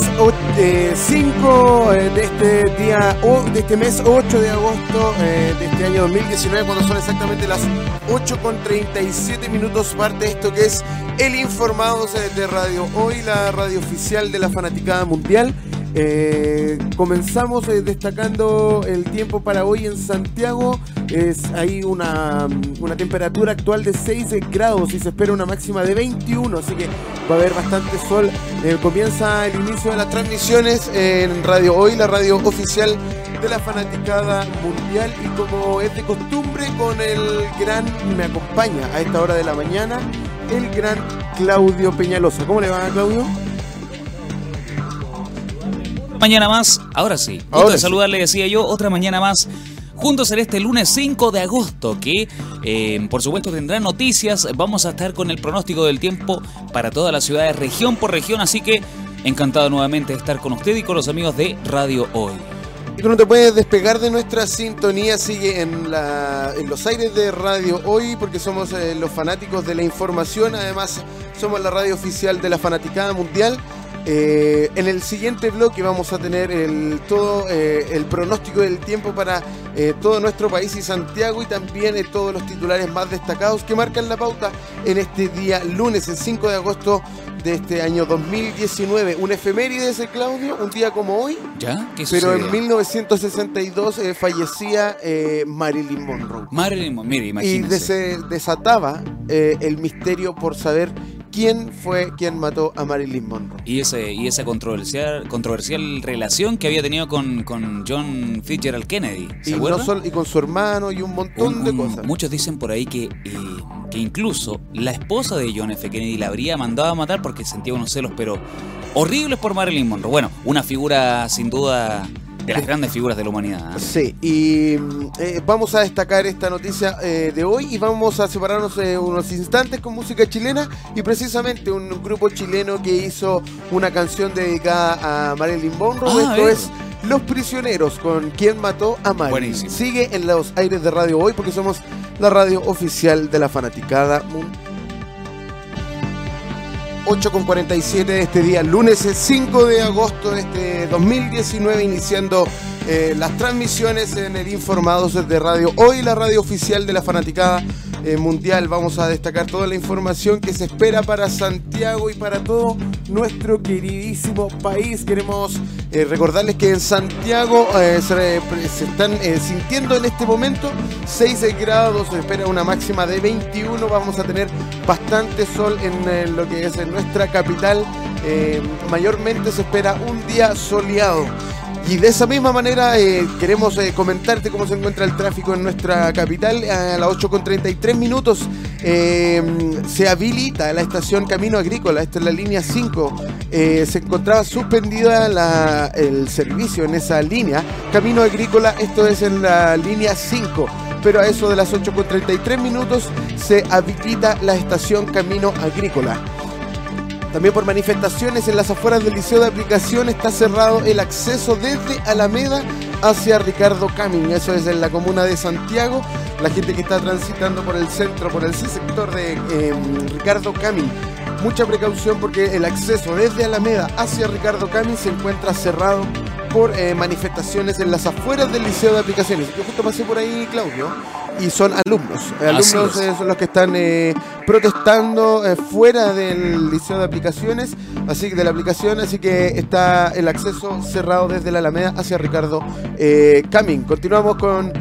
lunes 5 eh, de este día, de este mes 8 de agosto eh, de este año 2019, cuando son exactamente las 8 con 37 minutos, parte de esto que es el informado de Radio Hoy, la radio oficial de la Fanaticada Mundial. Eh, comenzamos eh, destacando el tiempo para hoy en Santiago. Es hay una, una, temperatura actual de 6 grados y se espera una máxima de 21, así que va a haber bastante sol. Eh, comienza el inicio de las transmisiones en Radio Hoy, la radio oficial de la fanaticada mundial y como es de costumbre con el gran, me acompaña a esta hora de la mañana, el gran Claudio Peñalosa. ¿Cómo le va Claudio? Mañana más, ahora sí. Ahora de saludarle, decía yo, otra mañana más. Juntos en este lunes 5 de agosto, que eh, por supuesto tendrá noticias. Vamos a estar con el pronóstico del tiempo para todas las ciudades, región por región. Así que encantado nuevamente de estar con usted y con los amigos de Radio Hoy. Y tú no te puedes despegar de nuestra sintonía, sigue en, la, en los aires de Radio Hoy, porque somos eh, los fanáticos de la información. Además, somos la radio oficial de la Fanaticada Mundial. Eh, en el siguiente bloque vamos a tener el, todo eh, el pronóstico del tiempo para eh, todo nuestro país y Santiago y también todos los titulares más destacados que marcan la pauta en este día lunes, el 5 de agosto de este año 2019. Un efeméride ese Claudio, un día como hoy. ¿Ya? pero en 1962 fallecía Marilyn Monroe. Marilyn Monroe, mire, imagínese. Y se desataba el misterio por saber quién fue quien mató a Marilyn Monroe. Y, ese, y esa controversial, controversial relación que había tenido con, con John Fitzgerald Kennedy. y, y, con su hermano y un montón de cosas. Muchos dicen por ahí que, eh, que incluso la esposa de John F. Kennedy la habría mandado a matar porque sentía unos celos, pero horribles por Marilyn Monroe. Bueno, una figura sin duda de las grandes figuras de la humanidad. ¿eh? Sí, y eh, vamos a destacar esta noticia eh, de hoy y vamos a separarnos unos instantes con música chilena y precisamente un grupo chileno que hizo una canción dedicada a Marilyn Monroe. Ah, Esto es Los Prisioneros, con quien mató a Marilyn. Sigue en los aires de Radio Hoy porque somos la radio oficial de la fanaticada mundial. 8 con 47 de este día, lunes 5 de agosto de este 2019, iniciando eh, las transmisiones en el Informados de Radio. Hoy la radio oficial de la fanaticada eh, mundial. Vamos a destacar toda la información que se espera para Santiago y para todo nuestro queridísimo país. Queremos eh, recordarles que en Santiago se, están sintiendo en este momento 6 grados, se espera una máxima de 21. Vamos a tener bastante sol en lo que es en nuestra capital. mayormente se espera un día soleado. Y de esa misma manera eh, queremos eh, comentarte cómo se encuentra el tráfico en nuestra capital. A las 8.33 minutos eh, se habilita la estación Camino Agrícola, esta es la línea 5. se encontraba suspendida el servicio en esa línea. Camino Agrícola, esto es en la línea 5 pero a eso de las 8.33 minutos se habilita la estación Camino Agrícola. También por manifestaciones en las afueras del Liceo de Aplicación está cerrado el acceso desde Alameda hacia Ricardo Camin. Eso es en la comuna de Santiago. La gente que está transitando por el centro, por el sector de em, Ricardo Camin. Mucha precaución porque el acceso desde Alameda hacia Ricardo Camin se encuentra cerrado por eh, manifestaciones en las afueras del Liceo de Aplicaciones. Yo justo pasé por ahí, Claudio y son alumnos. alumnos eh, son los que están eh, protestando eh, fuera del liceo de aplicaciones, así que de la aplicación, así que está el acceso cerrado desde la Alameda hacia Ricardo Camin. Continuamos con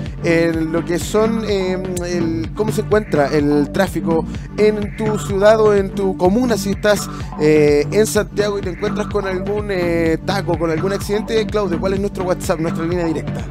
lo que son el, cómo se encuentra el tráfico en tu ciudad o en tu comuna si estás en Santiago y te encuentras con algún taco, con algún accidente, Claudio, ¿cuál es nuestro WhatsApp, nuestra línea directa?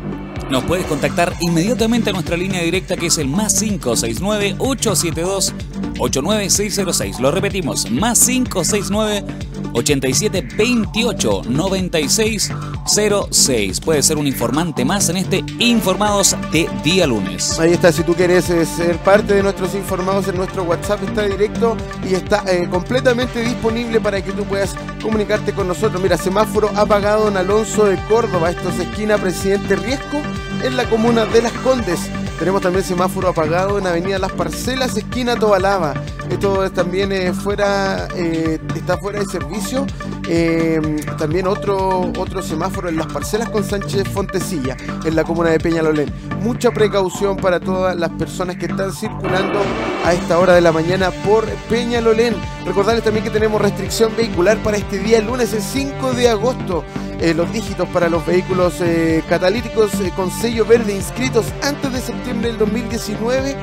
Nos puedes contactar inmediatamente a nuestra línea directa que es el más 569-872-89606. Lo repetimos, más 569-8728-9606. Puede ser un informante más en este Informados de día lunes. Ahí está, si tú quieres eh, ser parte de nuestros informados en nuestro WhatsApp está directo y está eh, completamente disponible para que tú puedas comunicarte con nosotros. Mira, semáforo apagado en Alonso de Córdoba, esto es esquina Presidente Riesco en la comuna de Las Condes. Tenemos también semáforo apagado en Avenida Las Parcelas, esquina Tobalaba. Esto también eh, fuera, eh, está fuera de servicio em, también otro, otro semáforo en las parcelas con Sánchez Fontecilla, en la comuna de Peñalolén. Mucha precaución para todas las personas que están circulando a esta hora de la mañana por Peñalolén. Recordarles también que tenemos restricción vehicular para este día, lunes el 5 de agosto. Eh, los dígitos para los vehículos eh, catalíticos eh, con sello verde inscritos antes de septiembre del 2019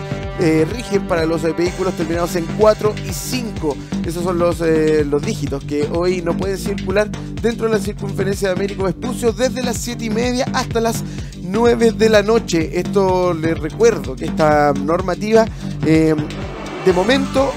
rigen para los vehículos terminados en 4 y 5. Esos son los, los dígitos que hoy no pueden circular dentro de la circunferencia de Américo Vespucio desde las 7 y media hasta las 9 de la noche. Esto les recuerdo que esta normativa de momento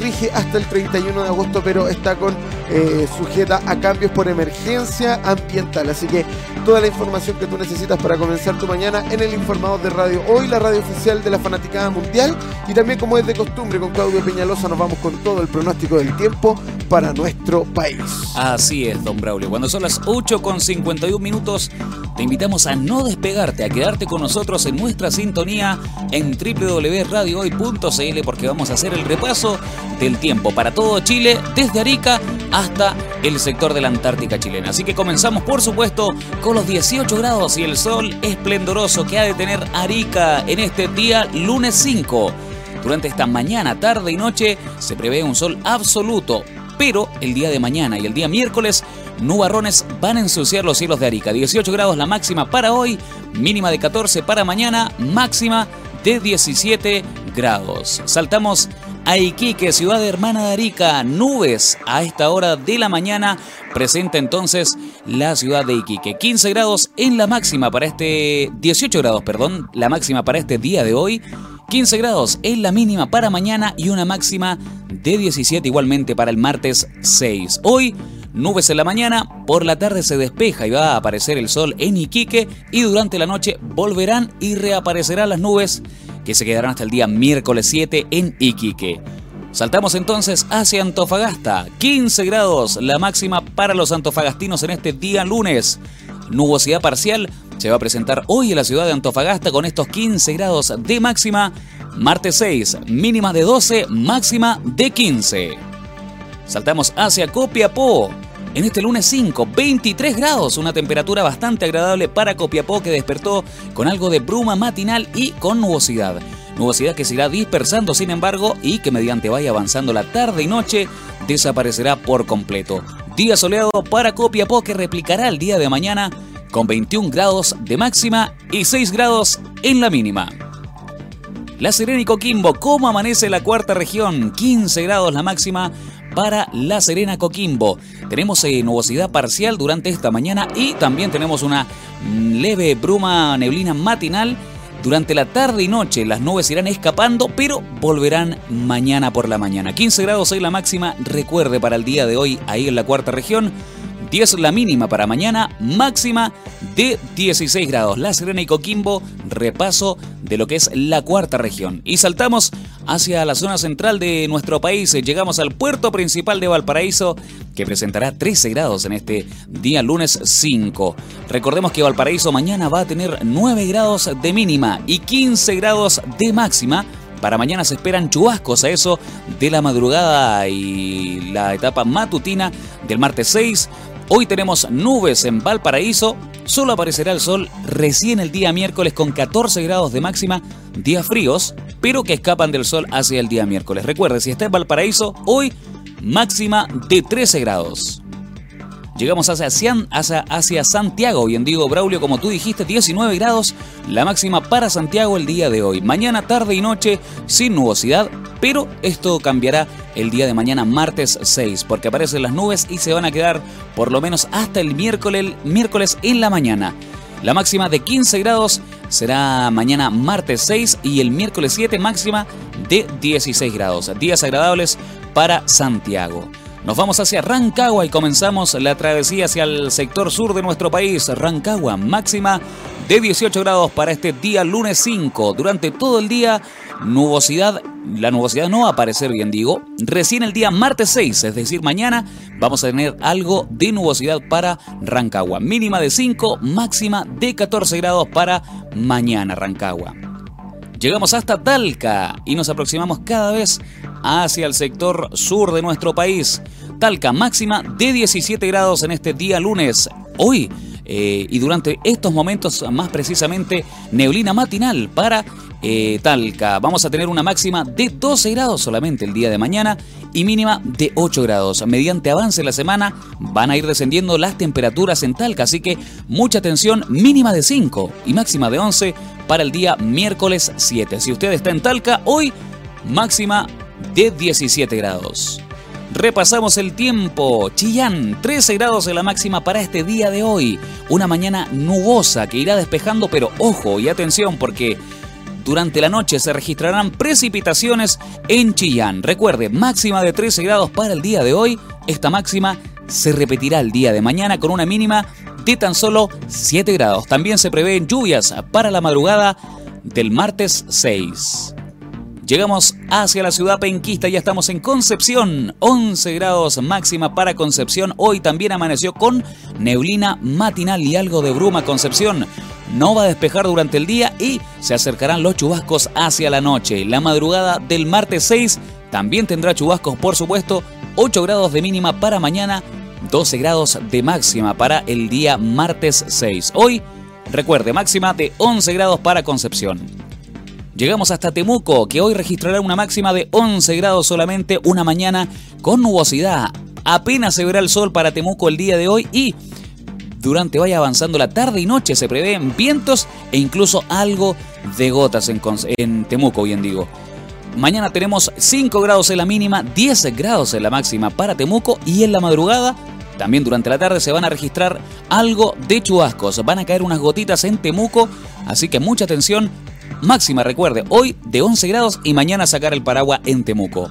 rige hasta el 31 de agosto, pero está con eh, sujeta a cambios por emergencia ambiental. Así que toda la información que tú necesitas para comenzar tu mañana en el Informador de Radio Hoy, la radio oficial de la Fanaticada Mundial. Y también, como es de costumbre, con Claudio Peñalosa nos vamos con todo el pronóstico del tiempo para nuestro país. Así es, don Braulio. Cuando son las 8 con 51 minutos, te invitamos a no despegarte, a quedarte con nosotros en nuestra sintonía en www.radiohoy.cl porque vamos a hacer el repaso del tiempo para todo Chile, desde Arica hasta el sector de la Antártica chilena. Así que comenzamos, por supuesto, con los 18 grados y el sol esplendoroso que ha de tener Arica en este día lunes 5. Durante esta mañana, tarde y noche se prevé un sol absoluto, pero el día de mañana y el día miércoles nubarrones van a ensuciar los cielos de Arica. 18 grados la máxima para hoy, mínima de 14 para mañana, máxima de 17 grados. Saltamos a Iquique, ciudad hermana de Arica, nubes a esta hora de la mañana. Presenta entonces la ciudad de Iquique. 15 grados en la máxima para este... 18 grados, perdón, la máxima para este día de hoy. 15 grados en la mínima para mañana y una máxima de 17 igualmente para el martes 6. Hoy nubes en la mañana, por la tarde se despeja y va a aparecer el sol en Iquique y durante la noche volverán y reaparecerán las nubes que se quedarán hasta el día miércoles 7 en Iquique. Saltamos entonces hacia Antofagasta, 15 grados la máxima para los antofagastinos en este día lunes. Nubosidad parcial se va a presentar hoy en la ciudad de Antofagasta con estos 15 grados de máxima. Martes 6, mínima de 12, máxima de 15. Saltamos hacia Copiapó. En este lunes 5, 23 grados, una temperatura bastante agradable para Copiapó que despertó con algo de bruma matinal y con nubosidad. Nubosidad que se irá dispersando sin embargo y que mediante vaya avanzando la tarde y noche desaparecerá por completo. Día soleado para Copiapó que replicará el día de mañana con 21 grados de máxima y 6 grados en la mínima. La Serena y Coquimbo, ¿cómo amanece la cuarta región? 15 grados la máxima para La Serena Coquimbo. Tenemos eh, nubosidad parcial durante esta mañana y también tenemos una leve bruma neblina matinal. Durante la tarde y noche las nubes irán escapando, pero volverán mañana por la mañana. 15 grados es la máxima, recuerde para el día de hoy ahí en la cuarta región. 10 la mínima para mañana, máxima de 16 grados. La Serena y Coquimbo, repaso de lo que es la cuarta región. Y saltamos hacia la zona central de nuestro país. Llegamos al puerto principal de Valparaíso, que presentará 13 grados en este día lunes 5. Recordemos que Valparaíso mañana va a tener 9 grados de mínima y 15 grados de máxima. Para mañana se esperan chubascos a eso de la madrugada y la etapa matutina del martes 6. Hoy tenemos nubes en Valparaíso, solo aparecerá el sol recién el día miércoles con 14 grados de máxima, días fríos, pero que escapan del sol hacia el día miércoles. Recuerde, si está en Valparaíso, hoy máxima de 13 grados. Llegamos hacia, hacia, hacia Santiago y en Diego Braulio, como tú dijiste, 19 grados, la máxima para Santiago el día de hoy. Mañana, tarde y noche, sin nubosidad, pero esto cambiará el día de mañana, martes 6, porque aparecen las nubes y se van a quedar por lo menos hasta el miércoles, miércoles en la mañana. La máxima de 15 grados será mañana martes 6 y el miércoles 7 máxima de 16 grados. Días agradables para Santiago. Nos vamos hacia Rancagua y comenzamos la travesía hacia el sector sur de nuestro país. Rancagua, máxima de 18 grados para este día lunes 5. Durante todo el día, nubosidad. La nubosidad no va a aparecer bien, digo. Recién el día martes 6, es decir, mañana, vamos a tener algo de nubosidad para Rancagua. Mínima de 5, máxima de 14 grados para mañana, Rancagua. Llegamos hasta Talca y nos aproximamos cada vez hacia el sector sur de nuestro país. Talca máxima de 17 grados en este día lunes. Hoy eh, y durante estos momentos, más precisamente, neblina matinal para eh, Talca. Vamos a tener una máxima de 12 grados solamente el día de mañana y mínima de 8 grados. Mediante avance la semana van a ir descendiendo las temperaturas en Talca, así que mucha atención, mínima de 5 y máxima de 11 para el día miércoles 7. Si usted está en Talca, hoy máxima de 17 grados. Repasamos el tiempo. Chillán, 13 grados en la máxima para este día de hoy. Una mañana nubosa que irá despejando, pero ojo y atención porque durante la noche se registrarán precipitaciones en Chillán. Recuerde, máxima de 13 grados para el día de hoy. Esta máxima se repetirá el día de mañana con una mínima de tan solo 7 grados. También se prevén lluvias para la madrugada del martes 6. Llegamos hacia la ciudad penquista, ya estamos en Concepción, 11 grados máxima para Concepción. Hoy también amaneció con neblina matinal y algo de bruma Concepción. No va a despejar durante el día y se acercarán los chubascos hacia la noche. La madrugada del martes 6 también tendrá chubascos, por supuesto. 8 grados de mínima para mañana, 12 grados de máxima para el día martes 6. Hoy, recuerde, máxima de 11 grados para Concepción. Llegamos hasta Temuco, que hoy registrará una máxima de 11 grados solamente, una mañana con nubosidad. Apenas se verá el sol para Temuco el día de hoy y durante vaya avanzando la tarde y noche se prevén vientos e incluso algo de gotas en, Temuco, bien digo. Mañana tenemos 5 grados en la mínima, 10 grados en la máxima para Temuco y en la madrugada también durante la tarde se van a registrar algo de chubascos. Van a caer unas gotitas en Temuco, así que mucha atención Máxima, recuerde, hoy de 11 grados y mañana sacar el paraguas en Temuco.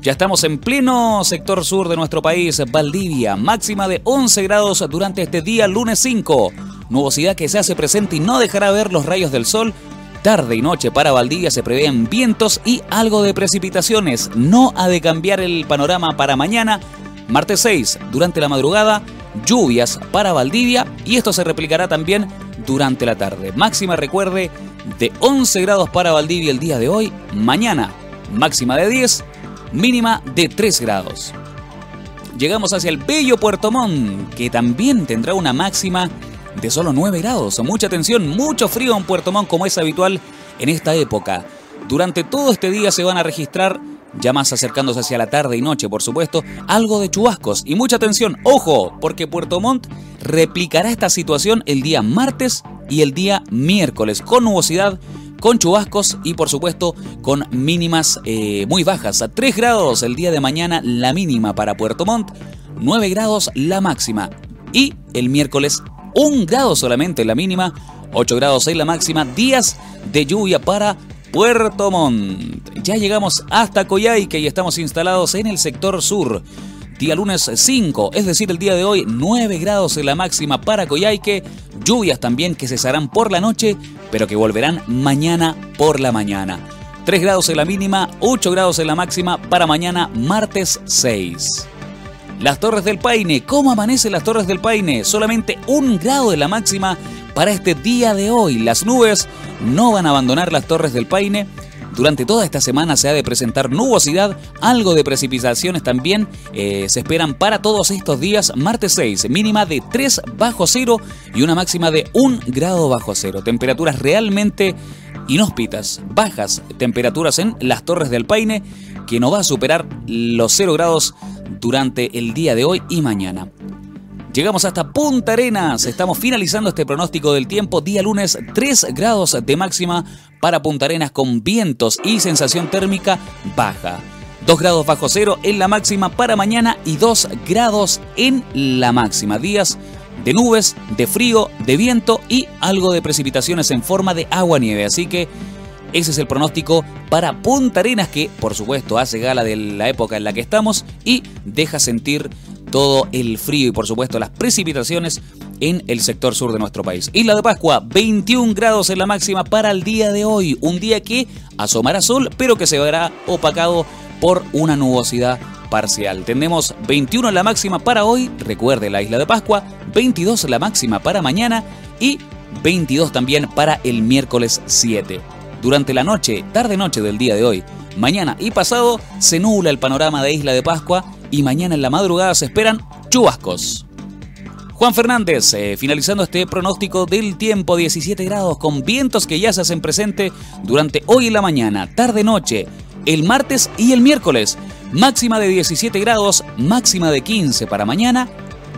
Ya estamos en pleno sector sur de nuestro país, Valdivia, máxima de 11 grados durante este día lunes 5. Nubosidad que se hace presente y no dejará ver los rayos del sol. Tarde y noche para Valdivia se prevén vientos y algo de precipitaciones. No ha de cambiar el panorama para mañana. Martes 6, durante la madrugada, lluvias para Valdivia y esto se replicará también durante la tarde. Máxima recuerde de 11 grados para Valdivia el día de hoy, mañana máxima de 10, mínima de 3 grados. Llegamos hacia el bello Puerto Montt, que también tendrá una máxima de solo 9 grados. Mucha atención, mucho frío en Puerto Montt como es habitual en esta época. Durante todo este día se van a registrar ya más acercándose hacia la tarde y noche, por supuesto, algo de chubascos. Y mucha atención, ojo, porque Puerto Montt replicará esta situación el día martes y el día miércoles, con nubosidad, con chubascos y por supuesto con mínimas eh, muy bajas. A 3 grados el día de mañana la mínima para Puerto Montt, 9 grados la máxima. Y el miércoles 1 grado solamente la mínima, 8 grados 6 la máxima, días de lluvia para Puerto Montt. Ya llegamos hasta Coyhaique y estamos instalados en el sector sur. Día lunes 5, es decir, el día de hoy 9 grados en la máxima para Coyhaique, lluvias también que cesarán por la noche, pero que volverán mañana por la mañana. 3 grados en la mínima, 8 grados en la máxima para mañana martes 6. Las Torres del Paine, ¿cómo amanecen las Torres del Paine? Solamente un grado en la máxima para este día de hoy. Las nubes no van a abandonar las Torres del Paine. Durante toda esta semana se ha de presentar nubosidad, algo de precipitaciones también eh, se esperan para todos estos días. Martes 6, mínima de 3 bajo cero y una máxima de 1 grado bajo cero. Temperaturas realmente inhóspitas, bajas temperaturas en las Torres del Paine, que no va a superar los 0 grados durante el día de hoy y mañana. Llegamos hasta Punta Arenas. Estamos finalizando este pronóstico del tiempo. Día lunes 3 grados de máxima para Punta Arenas con vientos y sensación térmica baja. 2 grados bajo cero en la máxima para mañana y 2 grados en la máxima. Días de nubes, de frío, de viento y algo de precipitaciones en forma de agua-nieve. Así que ese es el pronóstico para Punta Arenas que por supuesto hace gala de la época en la que estamos y deja sentir todo el frío y por supuesto las precipitaciones en el sector sur de nuestro país. Isla de Pascua, 21 grados en la máxima para el día de hoy, un día que asomará sol pero que se verá opacado por una nubosidad parcial. Tenemos 21 en la máxima para hoy, recuerde la isla de Pascua, 22 la máxima para mañana y 22 también para el miércoles 7. Durante la noche, tarde-noche del día de hoy, mañana y pasado, se nubla el panorama de Isla de Pascua y mañana en la madrugada se esperan chubascos. Juan Fernández, eh, finalizando este pronóstico del tiempo, 17 grados con vientos que ya se hacen presente durante hoy y la mañana, tarde-noche, el martes y el miércoles. Máxima de 17 grados, máxima de 15 para mañana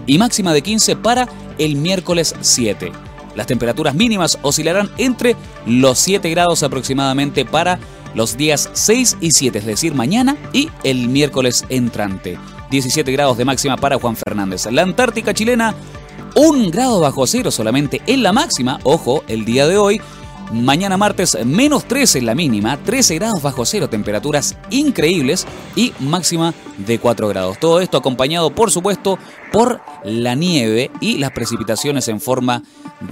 y máxima de 15 para el miércoles 7. Las temperaturas mínimas oscilarán entre los 7 grados aproximadamente para los días 6 y 7, es decir, mañana y el miércoles entrante. 17 grados de máxima para Juan Fernández. La Antártica chilena, un grado bajo cero solamente en la máxima, ojo, el día de hoy. Mañana martes menos 13 en la mínima, 13 grados bajo cero, temperaturas increíbles y máxima de 4 grados. Todo esto acompañado, por supuesto, por la nieve y las precipitaciones en forma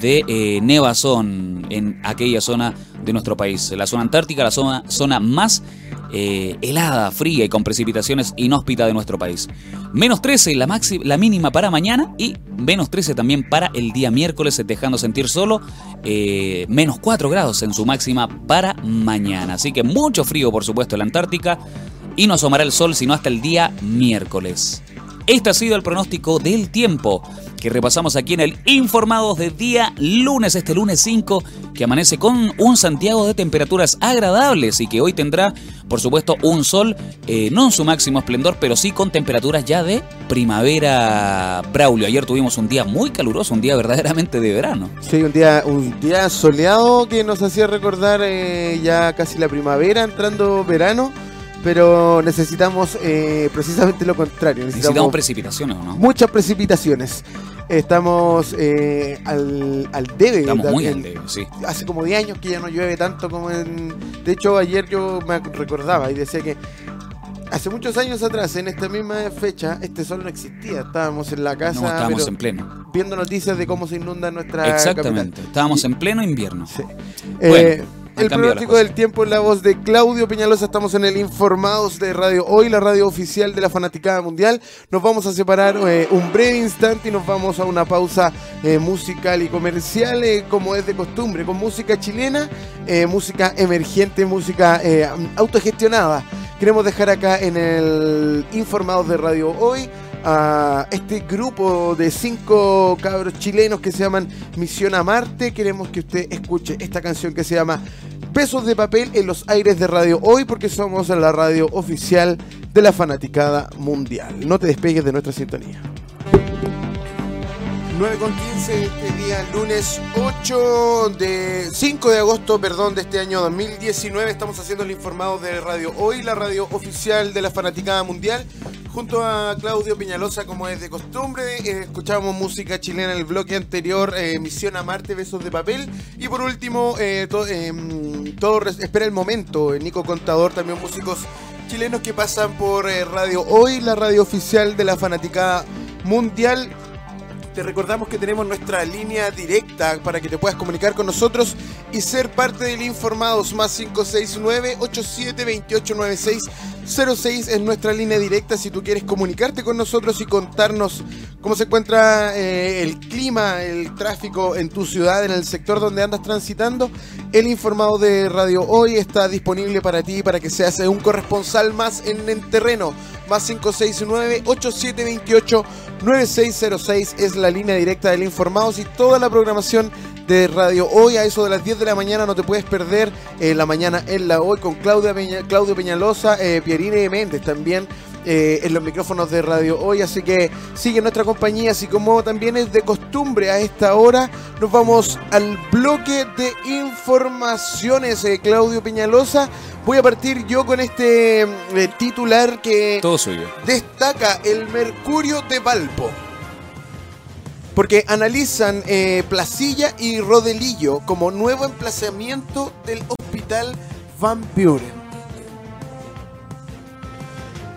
de eh, nevazón en aquella zona de nuestro país. La zona antártica, la zona, zona más eh, helada, fría y con precipitaciones inhóspitas de nuestro país. Menos 13 la, la mínima para mañana y menos 13 también para el día miércoles, dejando sentir solo eh, menos 4 grados en su máxima para mañana. Así que mucho frío, por supuesto, en la Antártica y no asomará el sol sino hasta el día miércoles. Este ha sido el pronóstico del tiempo que repasamos aquí en el Informados de día lunes, este lunes 5, que amanece con un Santiago de temperaturas agradables y que hoy tendrá, por supuesto, un sol, eh, no en su máximo esplendor, pero sí con temperaturas ya de primavera Braulio. Ayer tuvimos un día muy caluroso, un día verdaderamente de verano. Sí, un día, un día soleado que nos hacía recordar eh, ya casi la primavera, entrando verano pero necesitamos eh, precisamente lo contrario. Necesitamos, precipitaciones, ¿no? Muchas precipitaciones. Estamos eh, al, al debe. Estamos muy al debe, sí. Hace como 10 años que ya no llueve tanto como en... De hecho, ayer yo me recordaba y decía que hace muchos años atrás, en esta misma fecha, este sol no existía. Estábamos en la casa. No, estábamos en pleno. Viendo noticias de cómo se inunda nuestra. Exactamente. Estábamos en pleno invierno. Sí. Eh, el pronóstico del tiempo en la voz de Claudio Peñalosa. Estamos en el Informados de Radio Hoy, la radio oficial de la Fanaticada Mundial. Nos vamos a separar eh, un breve instante y nos vamos a una pausa eh, musical y comercial, eh, como es de costumbre, con música chilena, música emergente, música autogestionada. Queremos dejar acá en el Informados de Radio Hoy a este grupo de cinco cabros chilenos que se llaman Misión a Marte. Queremos que usted escuche esta canción que se llama Besos de papel en los aires de radio hoy porque somos la radio oficial de la fanaticada mundial. No te despegues de nuestra sintonía. 9 con 15 este día, lunes 8 de 5 de agosto, perdón, de este año 2019. Estamos haciendo el informado de Radio Hoy, la radio oficial de la fanaticada mundial. Junto a Claudio Piñalosa, como es de costumbre, eh, escuchamos música chilena en el bloque anterior, eh, Misión a Marte, Besos de Papel. Y por último, eh, em, todo espera el momento. Nico Contador, también músicos chilenos que pasan por Radio Hoy, la radio oficial de la fanaticada mundial. Te recordamos que tenemos nuestra línea directa para que te puedas comunicar con nosotros y ser parte del Informados más 569 872896 06 es nuestra línea directa si tú quieres comunicarte con nosotros y contarnos cómo se encuentra eh, el clima, el tráfico en tu ciudad, en el sector donde andas transitando. El informado de Radio Hoy está disponible para ti para que seas un corresponsal más en el terreno. Más 569-8728-9606 es la línea directa del Informados y toda la programación de Radio Hoy a eso de las 10 de la mañana. No te puedes perder eh, la mañana en la Hoy con Claudia Claudio Peñalosa, eh, Pierine Méndez también. Eh, en los micrófonos de Radio Hoy, así que sigue nuestra compañía, así como también es de costumbre a esta hora, nos vamos al bloque de informaciones, eh, Claudio Peñalosa. Voy a partir yo con este titular que Todo suyo. destaca el Mercurio de Valpo porque analizan eh, Placilla y Rodelillo como nuevo emplazamiento del Hospital Van Buren.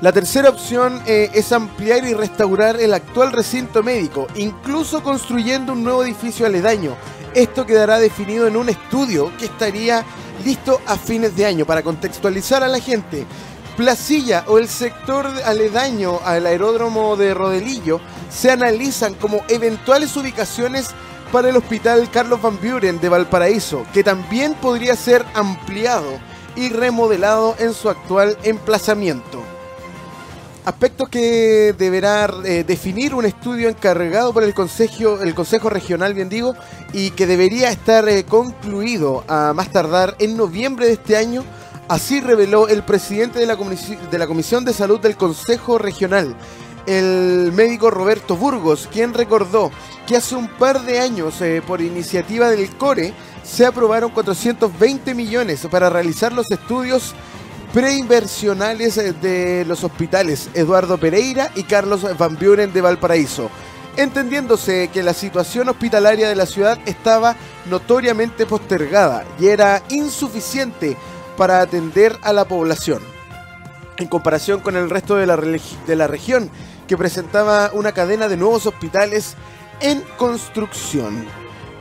La tercera opción eh, es ampliar y restaurar el actual recinto médico, incluso construyendo un nuevo edificio aledaño. Esto quedará definido en un estudio que estaría listo a fines de año. Para contextualizar a la gente, Placilla o el sector aledaño al aeródromo de Rodelillo se analizan como eventuales ubicaciones para el Hospital Carlos Van Buren de Valparaíso, que también podría ser ampliado y remodelado en su actual emplazamiento. Aspectos que deberá eh, definir un estudio encargado por el Consejo, el Consejo Regional, bien digo, y que debería estar eh, concluido a más tardar en noviembre de este año. Así reveló el presidente de la, de la Comisión de Salud del Consejo Regional, el médico Roberto Burgos, quien recordó que hace un par de años, eh, por iniciativa del CORE, se aprobaron 420 millones para realizar los estudios preinversionales eh, de los hospitales Eduardo Pereira y Carlos Van Buren de Valparaíso, entendiéndose que la situación hospitalaria de la ciudad estaba notoriamente postergada y era insuficiente para atender a la población. En comparación con el resto de la, de la región, que presentaba una cadena de nuevos hospitales en construcción.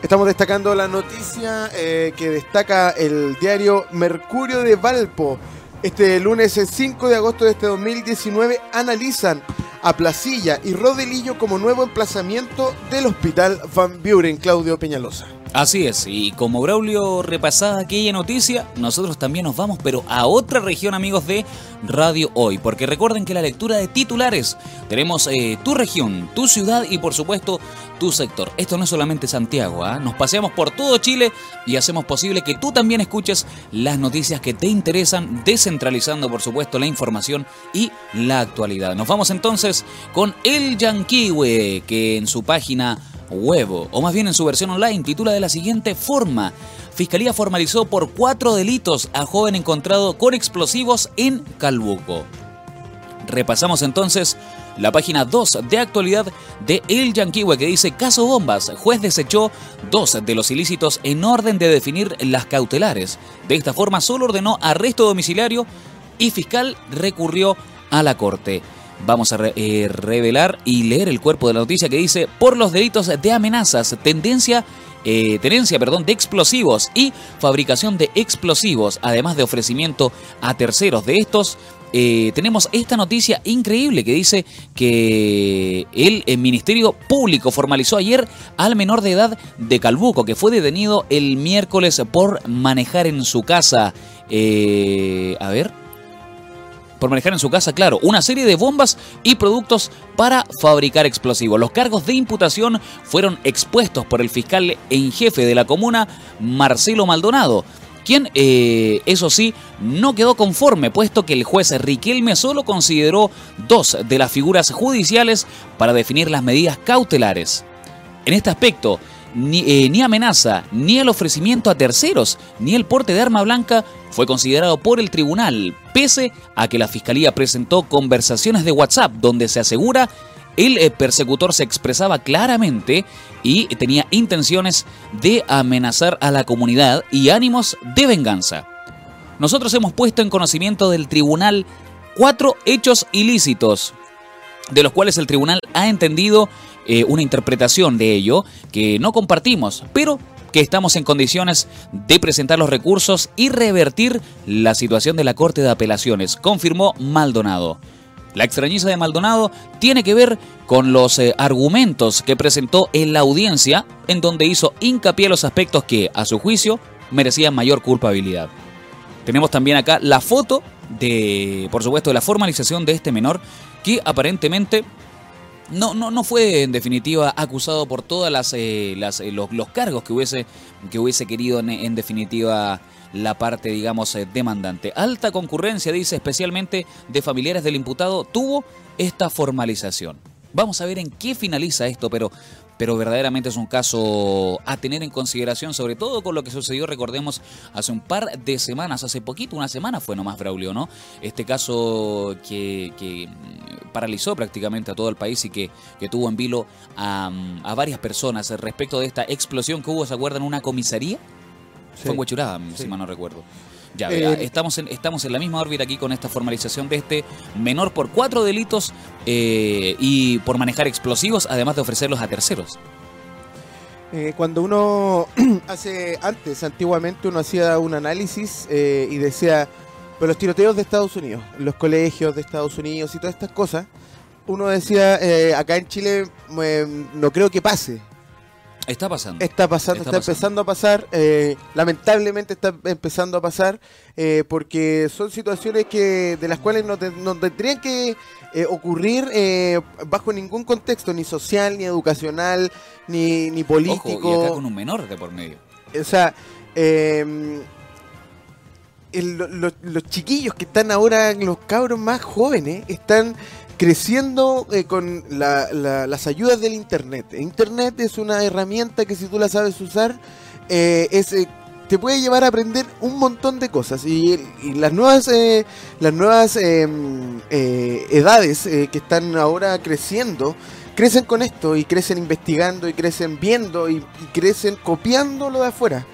Estamos destacando la noticia eh, que destaca el diario Mercurio de Valpo, este lunes 5 de agosto de este 2019 analizan a Placilla y Rodelillo como nuevo emplazamiento del Hospital Van Buren, Claudio Peñalosa. Así es, y como Braulio repasaba aquella noticia, nosotros también nos vamos, pero a otra región, amigos de Radio Hoy, porque recuerden que la lectura de titulares tenemos eh, tu región, tu ciudad y por supuesto tu sector. Esto no es solamente Santiago, ¿ah? nos paseamos por todo Chile y hacemos posible que tú también escuches las noticias que te interesan, descentralizando por supuesto la información y la actualidad. Nos vamos entonces con El Yanquiwe, que en su página huevo, o más bien en su versión online, titula de la siguiente forma. Fiscalía formalizó por cuatro delitos a joven encontrado con explosivos en Calbuco. Repasamos entonces la página 2 de actualidad de El Yanquiwe que dice caso bombas, juez desechó dos de los ilícitos en orden de definir las cautelares. De esta forma solo ordenó arresto domiciliario y fiscal recurrió a la corte. Vamos a eh, revelar y leer el cuerpo de la noticia que dice, por los delitos de amenazas, tendencia, eh, tenencia perdón, de explosivos y fabricación de explosivos, además de ofrecimiento a terceros de estos, eh, tenemos esta noticia increíble que dice que el, Ministerio Público formalizó ayer al menor de edad de Calbuco, que fue detenido el miércoles por manejar en su casa. a ver por manejar en su casa, claro, una serie de bombas y productos para fabricar explosivos. Los cargos de imputación fueron expuestos por el fiscal en jefe de la comuna, Marcelo Maldonado quien, eh, eso sí, no quedó conforme, puesto que el juez Riquelme solo consideró dos de las figuras judiciales para definir las medidas cautelares. En este aspecto, ni, eh, ni, amenaza, ni el ofrecimiento a terceros, ni el porte de arma blanca fue considerado por el tribunal, pese a que la fiscalía presentó conversaciones de WhatsApp donde se asegura el eh, persecutor se expresaba claramente y tenía intenciones de amenazar a la comunidad y ánimos de venganza. Nosotros hemos puesto en conocimiento del tribunal cuatro hechos ilícitos, de los cuales el tribunal ha entendido eh, una interpretación de ello que no compartimos, pero que estamos en condiciones de presentar los recursos y revertir la situación de la Corte de Apelaciones, confirmó Maldonado. La extrañeza de Maldonado tiene que ver con los eh, argumentos que presentó en la audiencia, en donde hizo hincapié los aspectos que, a su juicio, merecían mayor culpabilidad. Tenemos también acá la foto de, por supuesto, de la formalización de este menor, que aparentemente no, no, no fue en definitiva acusado por todas las, eh, eh, los, cargos que hubiese, que hubiese querido en, definitiva la parte, digamos, eh, demandante. Alta concurrencia, dice, especialmente de familiares del imputado, tuvo esta formalización. Vamos a ver en qué finaliza esto, pero pero verdaderamente es un caso a tener en consideración, sobre todo con lo que sucedió, recordemos, hace un par de semanas, hace poquito, una semana fue nomás Braulio, ¿no? Este caso que, mm, paralizó prácticamente a todo el país y que, que tuvo en vilo a, varias personas respecto de esta explosión que hubo, ¿se acuerdan? Una comisaría. Fue en Huachuraba, si mal no recuerdo. Ya, eh, estamos, en, estamos en la misma órbita aquí con esta formalización de este menor por cuatro delitos eh, y por manejar explosivos, además de ofrecerlos a terceros. Eh, cuando uno hace antes, antiguamente uno hacía un análisis y decía, pero los tiroteos de Estados Unidos, los colegios de Estados Unidos y todas estas cosas, uno decía, acá en Chile no creo que pase. Está pasando. Está pasando, está, empezando a pasar. Eh, lamentablemente está empezando a pasar eh, porque son situaciones que de las cuales no, tendrían que eh, ocurrir bajo ningún contexto, ni social, ni educacional, ni, ni político. Ojo, y acá con un menor de por medio. O sea, em, los chiquillos que están ahora, los cabros más jóvenes, están creciendo eh, con las ayudas del Internet. Internet es una herramienta que si tú la sabes usar, eh, eh, te puede llevar a aprender un montón de cosas. Y, las nuevas, las nuevas em, edades que están ahora creciendo, crecen con esto y crecen investigando y crecen viendo y, y crecen copiando lo de afuera.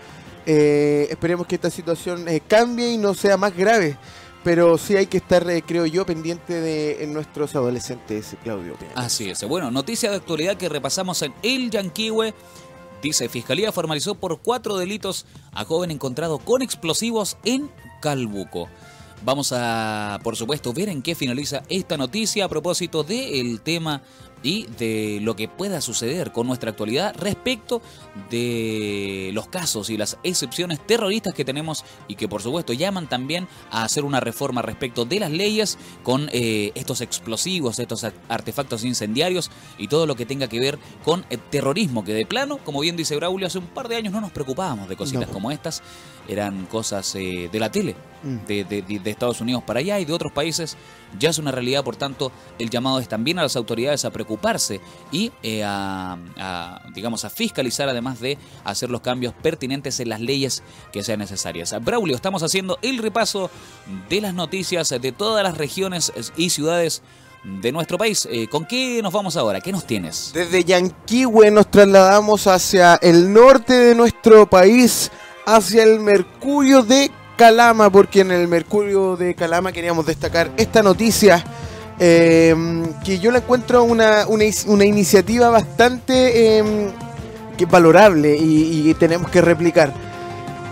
esperemos que esta situación cambie y no sea más grave. Pero sí hay que estar, eh, creo yo, pendiente de nuestros adolescentes, Claudio. Así es. Bueno, noticia de actualidad que repasamos en El Yanquiwe. Dice, Fiscalía formalizó por cuatro delitos a joven encontrado con explosivos en Calbuco. Vamos a, por supuesto, ver en qué finaliza esta noticia a propósito del tema y de lo que pueda suceder con nuestra actualidad respecto de los casos y las excepciones terroristas que tenemos y que por supuesto llaman también a hacer una reforma respecto de las leyes con eh, estos explosivos, estos artefactos incendiarios y todo lo que tenga que ver con el terrorismo, que de plano, como bien dice Braulio, hace un par de años no nos preocupábamos de cositas como estas, eran cosas eh, de la tele, mm. de, de Estados Unidos para allá y de otros países, ya es una realidad, por tanto, el llamado es también a las autoridades a preocuparse y eh, a, digamos, a fiscalizar además de hacer los cambios pertinentes en las leyes que sean necesarias. Braulio, estamos haciendo el repaso de las noticias de todas las regiones y ciudades de nuestro país. Eh, ¿Con qué nos vamos ahora? ¿Qué nos tienes? Desde Yanquihue nos trasladamos hacia el norte de nuestro país, hacia el Mercurio de Calama, porque en el Mercurio de Calama queríamos destacar esta noticia eh, que yo la encuentro una, una, iniciativa bastante que valorable y, tenemos que replicar.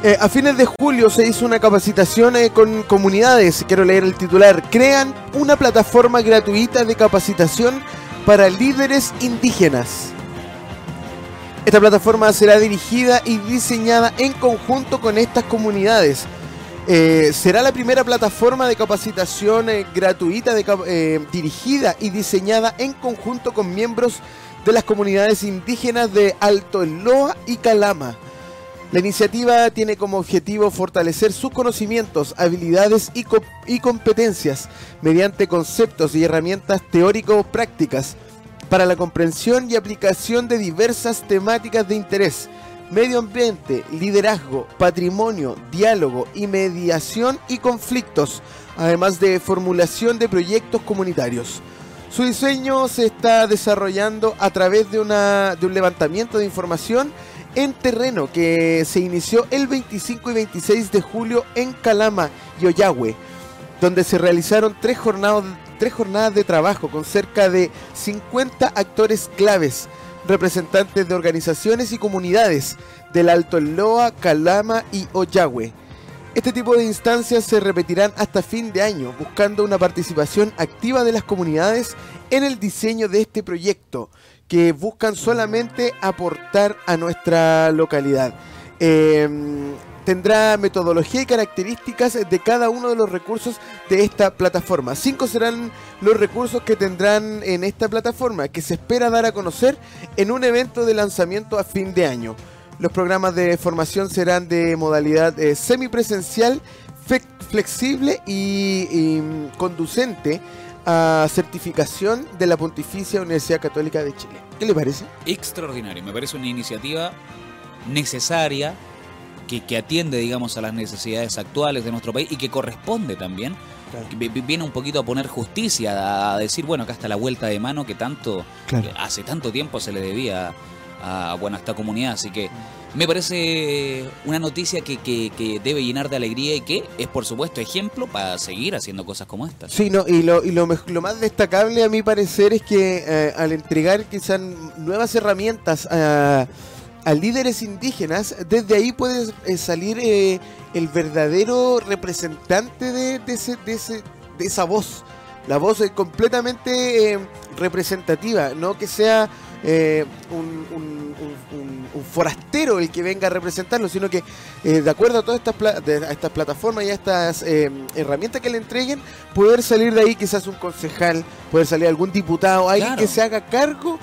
Eh, a fines de julio se hizo una capacitación eh, con comunidades, quiero leer el titular, crean una plataforma gratuita de capacitación para líderes indígenas. Esta plataforma será dirigida y diseñada en conjunto con estas comunidades eh, será la primera plataforma de capacitación eh, gratuita eh, dirigida y diseñada en conjunto con miembros de las comunidades indígenas de Alto Eloa y Calama. La iniciativa tiene como objetivo fortalecer sus conocimientos, habilidades y, y competencias mediante conceptos y herramientas teórico-prácticas para la comprensión y aplicación de diversas temáticas de interés medio ambiente, liderazgo, patrimonio, diálogo y mediación y conflictos, además de formulación de proyectos comunitarios. Su diseño se está desarrollando a través de, una, de un levantamiento de información en terreno que se inició el 25 y 26 de julio en Calama y Oyagüe, donde se realizaron tres jornadas, tres jornadas de trabajo con cerca de 50 actores claves representantes de organizaciones y comunidades del Alto Loa, Calama y Oyagüe. Este tipo de instancias se repetirán hasta fin de año, buscando una participación activa de las comunidades en el diseño de este proyecto, que buscan solamente aportar a nuestra localidad. Em, tendrá metodología y características de cada uno de los recursos de esta plataforma. Cinco serán los recursos que tendrán en esta plataforma, que se espera dar a conocer en un evento de lanzamiento a fin de año. Los programas de formación serán de modalidad eh, semipresencial, flexible y, conducente a certificación de la Pontificia Universidad Católica de Chile. ¿Qué le parece? Extraordinario, me parece una iniciativa necesaria que, atiende, digamos, a las necesidades actuales de nuestro país y que corresponde también. Viene un poquito a poner justicia, a decir, bueno, acá está la vuelta de mano que tanto, hace tanto tiempo se le debía a, bueno, esta comunidad. Así que me parece una noticia que, que, debe llenar de alegría y que es, por supuesto, ejemplo para seguir haciendo cosas como estas. Sí, no, y, lo, y lo, lo más destacable a mi parecer es que eh, al entregar quizás nuevas herramientas a a líderes indígenas, desde ahí puede eh, salir eh, el verdadero representante de, ese, de, esa voz. La voz es completamente eh, representativa, no que sea un, forastero el que venga a representarlo, sino que eh, de acuerdo a todas estas, estas plataformas y a estas eh, herramientas que le entreguen, poder salir de ahí quizás un concejal, poder salir algún diputado, alguien que se haga cargo,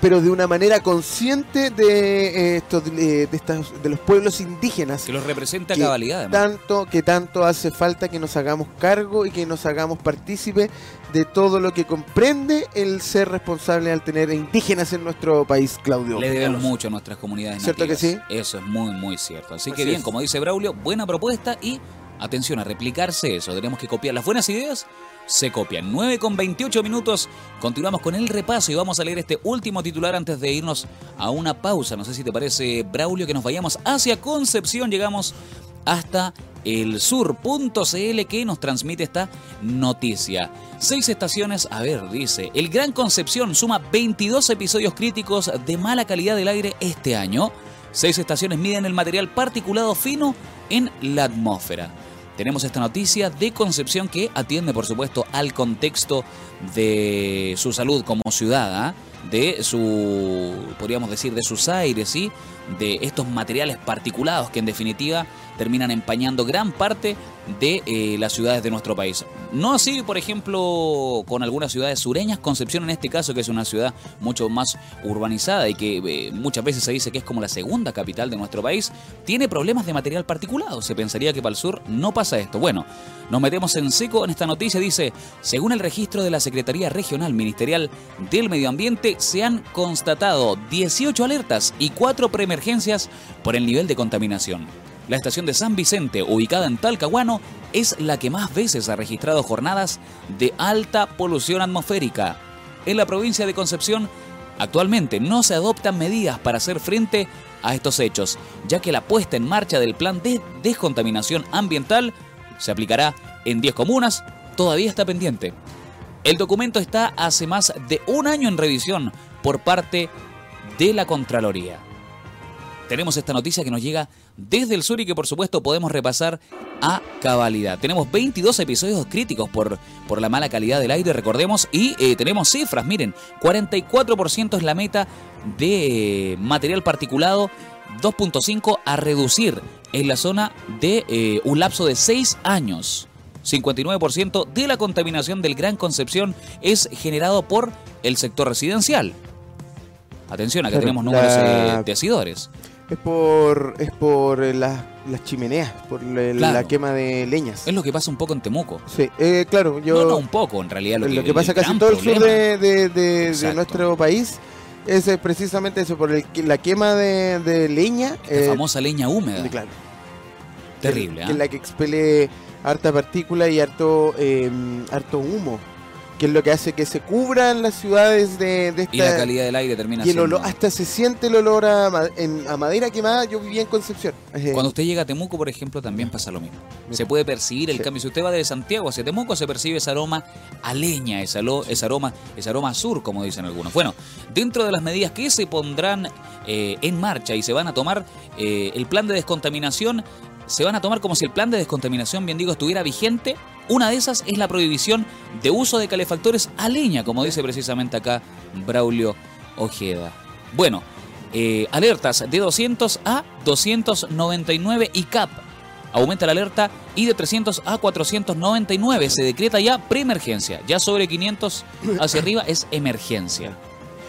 pero de una manera consciente de, estos, de, estas, de los pueblos indígenas. Que los representa a cabalidad. Tanto, que tanto hace falta que nos hagamos cargo y que nos hagamos partícipe de todo lo que comprende el ser responsable al tener indígenas en nuestro país, Claudio. Le debemos mucho a nuestras comunidades ¿Cierto que sí? Eso es muy, muy cierto. Así, que bien, como dice Braulio, buena propuesta y atención a replicarse eso. Tenemos que copiar las buenas ideas. Se copian. 9 con 28 minutos. Continuamos con el repaso y vamos a leer este último titular antes de irnos a una pausa. No sé si te parece, Braulio, que nos vayamos hacia Concepción. Llegamos hasta el sur.cl que nos transmite esta noticia. Seis estaciones, a ver, dice, el Gran Concepción suma 22 episodios críticos de mala calidad del aire este año. Seis estaciones miden el material particulado fino en la atmósfera. Tenemos esta noticia de Concepción que atiende, por supuesto, al contexto de su salud como ciudad, ¿ah? de su, podríamos decir, de sus aires, y de estos materiales particulados que en definitiva terminan empañando gran parte de eh, las ciudades de nuestro país. No así, por ejemplo, con algunas ciudades sureñas, Concepción en este caso, que es una ciudad mucho más urbanizada y que eh, muchas veces se dice que es como la segunda capital de nuestro país, tiene problemas de material particulado. Se pensaría que para el sur no pasa esto. Bueno, nos metemos en seco en esta noticia. Dice, según el registro de la Secretaría Regional Ministerial del Medio Ambiente, se han constatado 18 alertas y 4 por el nivel de contaminación. La estación de San Vicente, ubicada en Talcahuano, es la que más veces ha registrado jornadas de alta polución atmosférica. En la provincia de Concepción, actualmente no se adoptan medidas para hacer frente a estos hechos, ya que la puesta en marcha del plan de descontaminación ambiental se aplicará en 10 comunas, todavía está pendiente. El documento está hace más de un año en revisión por parte de la Contraloría tenemos esta noticia que nos llega desde el sur y que por supuesto podemos repasar a cabalidad. Tenemos 22 episodios críticos por, por la mala calidad del aire, recordemos, y eh, tenemos cifras, miren, 44% es la meta de material particulado, 2.5 a reducir en la zona de eh, un lapso de 6 años. 59% de la contaminación del Gran Concepción es generado por el sector residencial. Atención, acá tenemos números eh, de asidores. Es por, es por eh, las, chimeneas, por la quema de leñas. Es lo que pasa un poco en Temuco. Sí, eh, claro, yo... No, no, un poco, en realidad. Lo, que, pasa casi todo el sur de, nuestro país es precisamente eso, por la quema de, leña. La eh, famosa leña húmeda. Claro. Terrible, que, es la que expele harta partícula y harto, harto humo que es lo que hace que se cubran las ciudades de, esta... Y la calidad del aire termina y hasta se siente el olor a, madera quemada, yo vivía en Concepción. Cuando usted llega a Temuco, por ejemplo, también pasa lo mismo. Se puede percibir el cambio. Si usted va de Santiago hacia Temuco, se percibe ese aroma a leña, ese, aroma, ese aroma sur, como dicen algunos. Bueno, dentro de las medidas que se pondrán eh, en marcha y se van a tomar, eh, el plan de descontaminación se van a tomar como si el plan de descontaminación, bien digo, estuviera vigente. Una de esas es la prohibición de uso de calefactores a leña, como dice precisamente acá Braulio Ojeda. Bueno, eh, alertas de 200 a 299 y CAP. Aumenta la alerta y de 300 a 499 se decreta ya preemergencia. Ya sobre 500 hacia arriba es emergencia.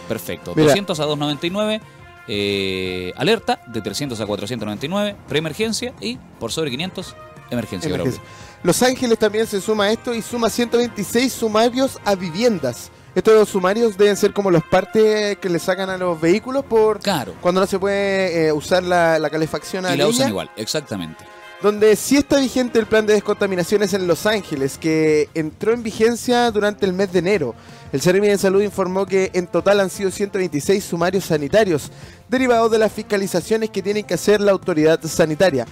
Perfecto. 200 a 299 eh, alerta de 300 a 499, preemergencia y por sobre 500, emergencia. Los Ángeles también se suma a esto y suma 126 sumarios a viviendas. Estos sumarios deben ser como los partes que le sacan a los vehículos por claro. cuando no se puede eh, usar la, calefacción a Y la usan igual, exactamente. Donde sí está vigente el plan de descontaminaciones en Los Ángeles, que entró en vigencia durante el mes de enero. El Servicio de Salud informó que en total han sido 126 sumarios sanitarios, derivados de las fiscalizaciones que tiene que hacer la autoridad sanitaria.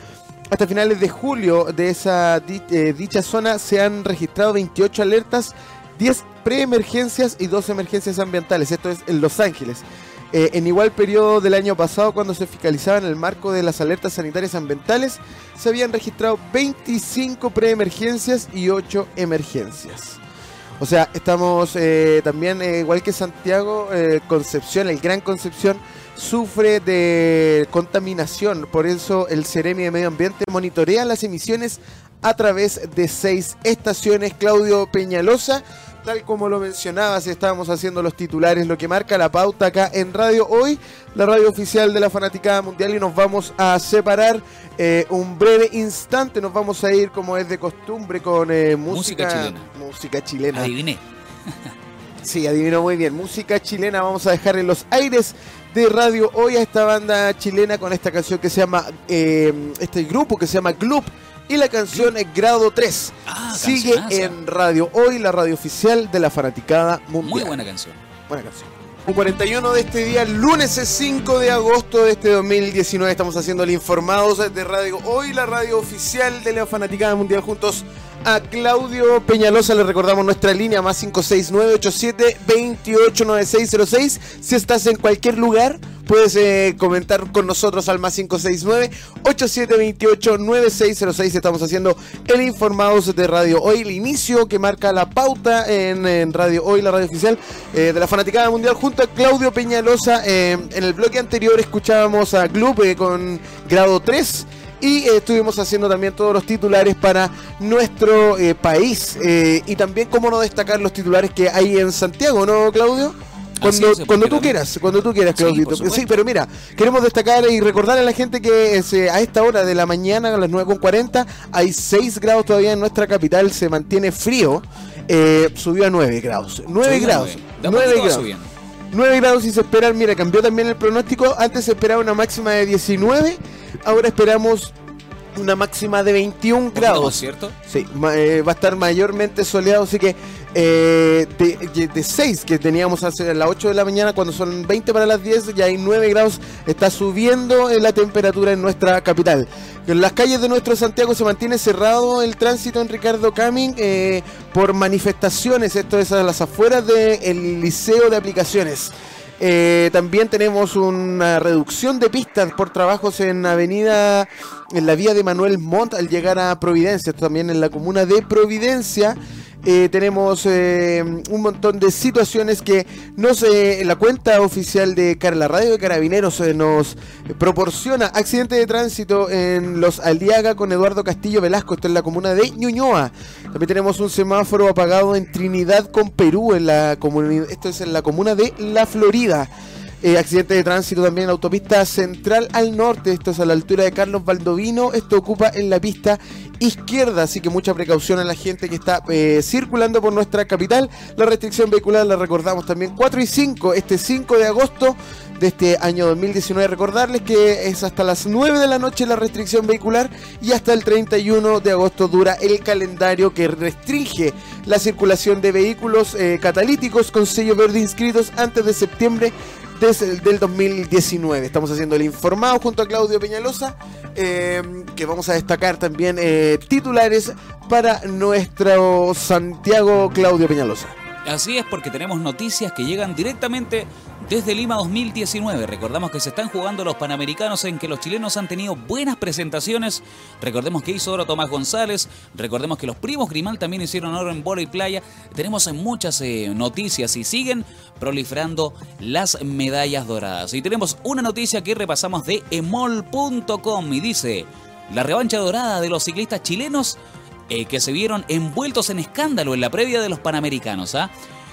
Hasta finales de julio de esa eh, dicha zona se han registrado 28 alertas, 10 preemergencias y 2 emergencias ambientales. Esto es en Los Ángeles. Eh, en igual periodo del año pasado, cuando se fiscalizaba en el marco de las alertas sanitarias ambientales, se habían registrado 25 preemergencias y 8 emergencias. O sea, estamos eh, también, eh, igual que Santiago, Concepción, el Gran Concepción, sufre de contaminación. Por eso el Ceremi de Medio Ambiente monitorea las emisiones a través de seis estaciones. Claudio Peñalosa, tal como lo mencionabas, estábamos haciendo los titulares, lo que marca la pauta acá en Radio Hoy, la radio oficial de la Fanaticada Mundial, y nos vamos a separar eh, un breve instante. Nos vamos a ir, como es de costumbre, con eh, música, música chilena. Música chilena. Adiviné. Sí, adivinó muy bien. Música chilena vamos a dejar en los aires de Radio Hoy a esta banda chilena con esta canción que se llama, eh, este grupo que se llama Club y la canción es Grado 3. Ah, Sigue en Radio Hoy, la radio oficial de la fanaticada mundial. Muy buena canción. Buena canción. Un 41 de este día, lunes 5 de agosto de este 2019. Estamos haciendo el Informados de Radio Hoy, la radio oficial de la fanaticada mundial juntos a Claudio Peñalosa le recordamos nuestra línea más 569-87-289606. Si estás en cualquier lugar, puedes eh, comentar con nosotros al más 569-8728-9606. Estamos haciendo el Informados de Radio Hoy, el inicio que marca la pauta en, Radio Hoy, la radio oficial eh, de la Fanaticada Mundial, junto a Claudio Peñalosa. Eh, en el bloque anterior escuchábamos a Club con grado 3 y eh, estuvimos haciendo también todos los titulares para nuestro eh, país eh, y también cómo no destacar los titulares que hay en Santiago, ¿no, Claudio? Cuando, cuando tú quieras, cuando tú quieras, Claudio. Sí, pero mira, queremos destacar y recordarle a la gente que a esta hora de la mañana, a las 9.40, hay 6 grados todavía en nuestra capital, se mantiene frío, subió a 9 grados. 9 grados. 9 grados. 9 grados y se esperan, mira, cambió también el pronóstico, antes se esperaba una máxima de 19 Ahora esperamos una máxima de 21 grados. ¿Cierto? Sí, eh, va a estar mayormente soleado, así que eh, de, 6 que teníamos hace las 8 de la mañana, cuando son 20 para las 10, ya hay 9 grados, está subiendo la temperatura en nuestra capital. En las calles de nuestro Santiago se mantiene cerrado el tránsito en Ricardo Camin eh, por manifestaciones, esto es a las afueras del Liceo de Aplicaciones. Eh, también tenemos una reducción de pistas por trabajos en avenida, en la vía de Manuel Montt al llegar a Providencia, también en la comuna de Providencia. Eh, tenemos eh, un montón de situaciones que no sé, la cuenta oficial de la Radio de Carabineros eh, nos proporciona accidente de tránsito en los Aliaga con Eduardo Castillo Velasco, esto en la comuna de Ñuñoa. También tenemos un semáforo apagado en Trinidad con Perú, en la esto es en la comuna de La Florida. Eh, accidente de tránsito también en la autopista central al norte, esto es a la altura de Carlos Valdovino, esto ocupa en la pista izquierda, así que mucha precaución a la gente que está eh, circulando por nuestra capital. La restricción vehicular la recordamos también 4 y 5, este 5 de agosto de este año 2019. Recordarles que es hasta las 9 de la noche la restricción vehicular y hasta el 31 de agosto dura el calendario que restringe la circulación de vehículos eh, catalíticos con sello verde inscritos antes de septiembre desde el del 2019. Estamos haciendo el informado junto a Claudio Peñalosa, eh, que vamos a destacar también eh, titulares para nuestro Santiago Claudio Peñalosa. Así es porque tenemos noticias que llegan directamente desde Lima 2019. Recordamos que se están jugando los Panamericanos en que los chilenos han tenido buenas presentaciones. Recordemos que hizo oro Tomás González. Recordemos que los primos Grimal también hicieron oro en bola y playa. Tenemos muchas eh, noticias y siguen proliferando las medallas doradas. Y tenemos una noticia que repasamos de emol.com y dice, la revancha dorada de los ciclistas chilenos eh, que se vieron envueltos en escándalo en la previa de los Panamericanos. ¿ah?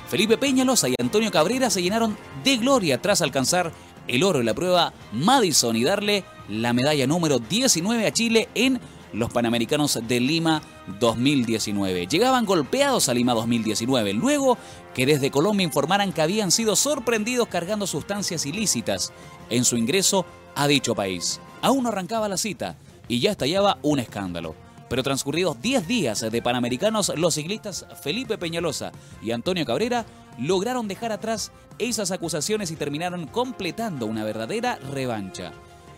Felipe Peñalosa y Antonio Cabrera se llenaron de gloria tras alcanzar el oro en la prueba Madison y darle la medalla número 19 a Chile en los Panamericanos de Lima 2019. Llegaban golpeados a Lima 2019, luego que desde Colombia informaran que habían sido sorprendidos cargando sustancias ilícitas en su ingreso a dicho país. Aún no arrancaba la cita y ya estallaba un escándalo. Pero transcurridos 10 días de Panamericanos, los ciclistas Felipe Peñalosa y Antonio Cabrera lograron dejar atrás esas acusaciones y terminaron completando una verdadera revancha.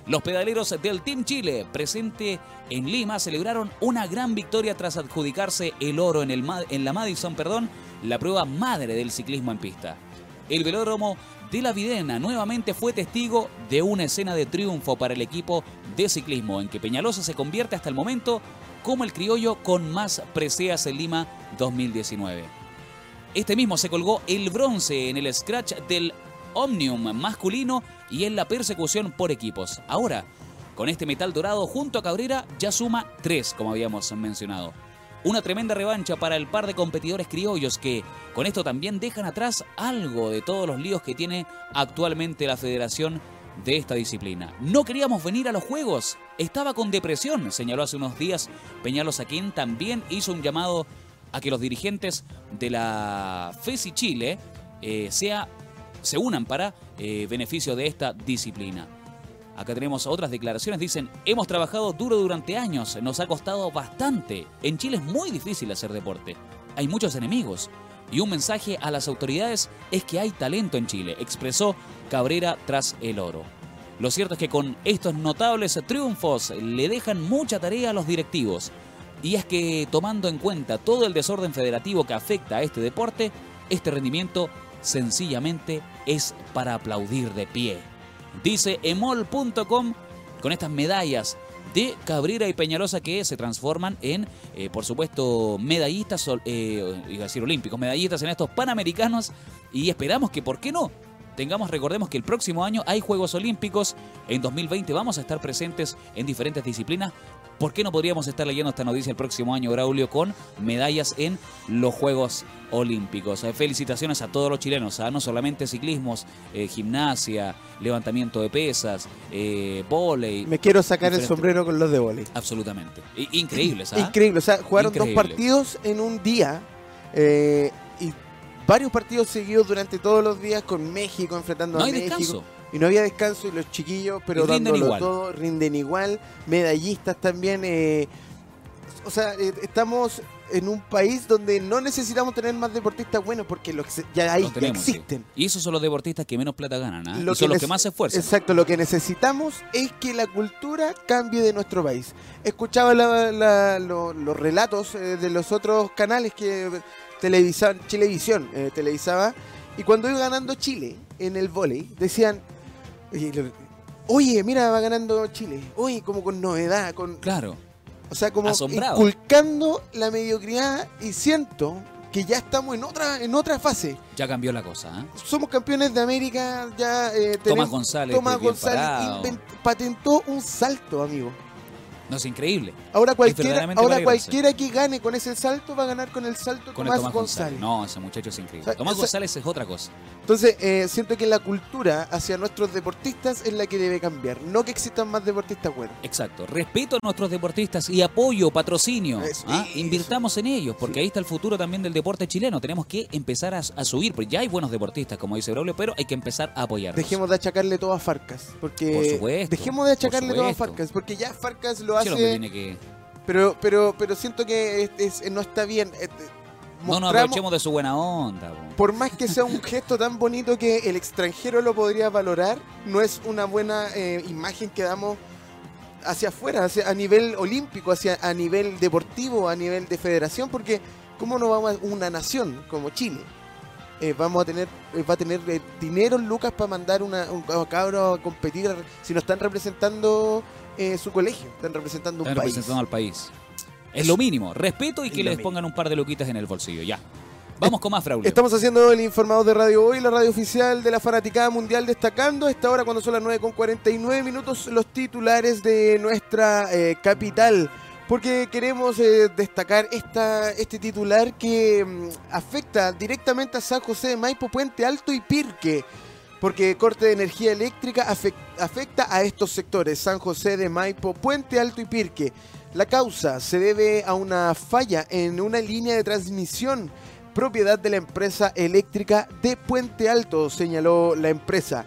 Los pedaleros del Team Chile, presente en Lima, celebraron una gran victoria tras adjudicarse el oro en, el, la Madison, perdón, la prueba madre del ciclismo en pista. El velódromo de la Videna nuevamente fue testigo de una escena de triunfo para el equipo de ciclismo, en que Peñalosa se convierte hasta el momento como el criollo con más preseas en Lima 2019. Este mismo se colgó el bronce en el scratch del Omnium masculino y en la persecución por equipos. Ahora, con este metal dorado junto a Cabrera ya suma tres, como habíamos mencionado. Una tremenda revancha para el par de competidores criollos que con esto también dejan atrás algo de todos los líos que tiene actualmente la federación de esta disciplina. No queríamos venir a los Juegos, estaba con depresión, señaló hace unos días Peñalos quien también hizo un llamado a que los dirigentes de la FESI Chile eh, sea, se unan para eh, beneficio de esta disciplina. Acá tenemos otras declaraciones. Dicen, hemos trabajado duro durante años, nos ha costado bastante. En Chile es muy difícil hacer deporte. Hay muchos enemigos. Y un mensaje a las autoridades es que hay talento en Chile, expresó Cabrera tras el oro. Lo cierto es que con estos notables triunfos le dejan mucha tarea a los directivos. Y es que tomando en cuenta todo el desorden federativo que afecta a este deporte, este rendimiento sencillamente es para aplaudir de pie dice emol.com, con estas medallas de Cabrera y Peñalosa que se transforman en, eh, por supuesto, medallistas, eh, iba a decir olímpicos, medallistas en estos panamericanos. Y esperamos que, ¿por qué no? Tengamos, recordemos que el próximo año hay Juegos Olímpicos, en 2020 vamos a estar presentes en diferentes disciplinas, ¿Por qué no podríamos estar leyendo esta noticia el próximo año, Braulio, con medallas en los Juegos Olímpicos? Eh, felicitaciones a todos los chilenos, ¿ah? no solamente ciclismos, eh, gimnasia, levantamiento de pesas, eh, volei. Me quiero sacar el sombrero con los de volei. Absolutamente. Increíbles, ¿ah? Increíble, o sea, jugaron dos partidos en un día y varios partidos seguidos durante todos los días con México enfrentando a México. Descanso y no había descanso y los chiquillos, pero dándolo todo, rinden igual, medallistas también. Eh, o sea, eh, estamos en un país donde no necesitamos tener más deportistas buenos porque los ya hay existen. Y esos son los deportistas que menos plata ganan, ¿ah? y son los que más se esfuerzan. Exacto, lo que necesitamos es que la cultura cambie de nuestro país. Escuchaba los relatos eh, de los otros canales que televisaban, Chilevisión televisaba, y cuando iba ganando Chile en el vóley, decían, Oye, mira, va ganando Chile. Oye, como con novedad, con. Claro. O sea, como inculcando la mediocridad y siento que ya estamos en otra en otra fase. Ya cambió la cosa. ¿eh? Somos campeones de América, ya eh, Tomás González, Tomás González patentó un salto, amigo. No, es increíble. Ahora cualquiera, ahora cualquiera que gane con ese salto va a ganar con el salto con Tomás, González. No, ese muchacho es increíble. Tomás González es otra cosa. Entonces, eh, siento que la cultura hacia nuestros deportistas es la que debe cambiar, no que existan más deportistas buenos. Exacto. Respeto a nuestros deportistas y apoyo, patrocinio. ¿ah? Invirtamos en ellos, porque ahí está el futuro también del deporte chileno. Tenemos que empezar a, subir, porque ya hay buenos deportistas, como dice Braulio, pero hay que empezar a apoyarlos. Dejemos de achacarle todo a Farcas, porque... Por supuesto. Dejemos de achacarle todo a Farcas, porque ya Farcas lo hace... Pero, pero, pero siento que no está bien. Eh, no nos aprovechemos de su buena onda. Por más que sea un gesto tan bonito que el extranjero lo podría valorar, no es una buena eh, imagen que damos hacia afuera, hacia, a nivel olímpico, hacia, a nivel deportivo, a nivel de federación, porque ¿cómo no vamos a una nación como Chile? Eh, vamos a tener va a tener dinero lucas para mandar una, un cabro a competir si nos están representando eh, su colegio, están representando un están representando al país. Es lo mínimo, respeto y que les pongan un par de luquitas en el bolsillo, ya. Vamos con más, Fraulio. Estamos haciendo el informado de Radio Hoy, la radio oficial de la Fanaticada Mundial, destacando a esta hora, cuando son las 9 con 49 minutos, los titulares de nuestra eh, capital. Porque queremos eh, destacar esta, este titular que mm, afecta directamente a San José de Maipo, Puente Alto y Pirque porque corte de energía eléctrica afecta a estos sectores, San José de Maipo, Puente Alto y Pirque. La causa se debe a una falla en una línea de transmisión propiedad de la empresa eléctrica de Puente Alto, señaló la empresa.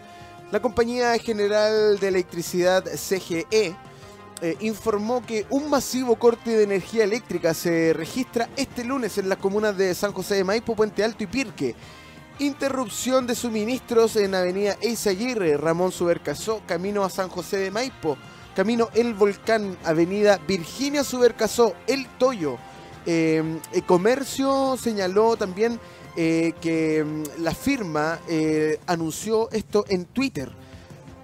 La Compañía General de Electricidad CGE eh, informó que un masivo corte de energía eléctrica se registra este lunes en las comunas de San José de Maipo, Puente Alto y Pirque Interrupción de suministros en Avenida Eizaguirre, Ramón Subercasó, camino a San José de Maipo. Camino El Volcán, Avenida Virginia Subercasó, El Toyo. Em, el comercio señaló también eh, que em, la firma eh, anunció esto en Twitter.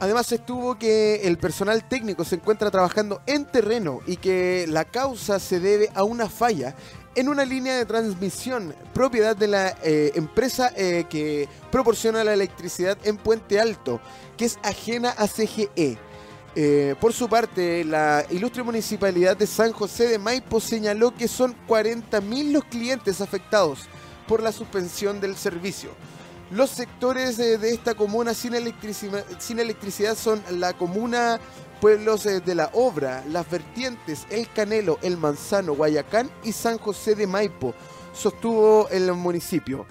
Además estuvo que el personal técnico se encuentra trabajando en terreno y que la causa se debe a una falla en una línea de transmisión propiedad de la eh, empresa eh, que proporciona la electricidad en Puente Alto, que es ajena a CGE. Eh, por su parte, la ilustre municipalidad de San José de Maipo señaló que son 40.000 los clientes afectados por la suspensión del servicio. Los sectores de esta comuna sin, sin electricidad son la comuna pueblos eh, de la Obra, Las Vertientes, El Canelo, El Manzano, Guayacán y San José de Maipo, sostuvo el municipio.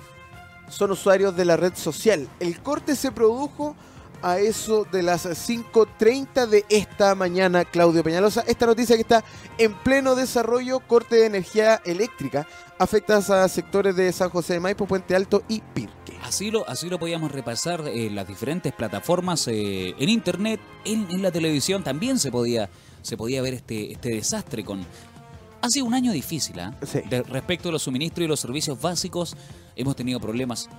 Son usuarios de la red social. El corte se produjo a eso de las 5.30 de esta mañana, Claudio Peñalosa. Esta noticia que está en pleno desarrollo, corte de energía eléctrica, afecta a sectores de San José de Maipo, Puente Alto y Pirque. Así lo, así lo podíamos repasar en las diferentes plataformas, eh, en internet, en, la televisión también se podía, se podía ver este, este desastre con... Ha sido un año difícil, ¿ah? respecto a los suministros y los servicios básicos, hemos tenido problemas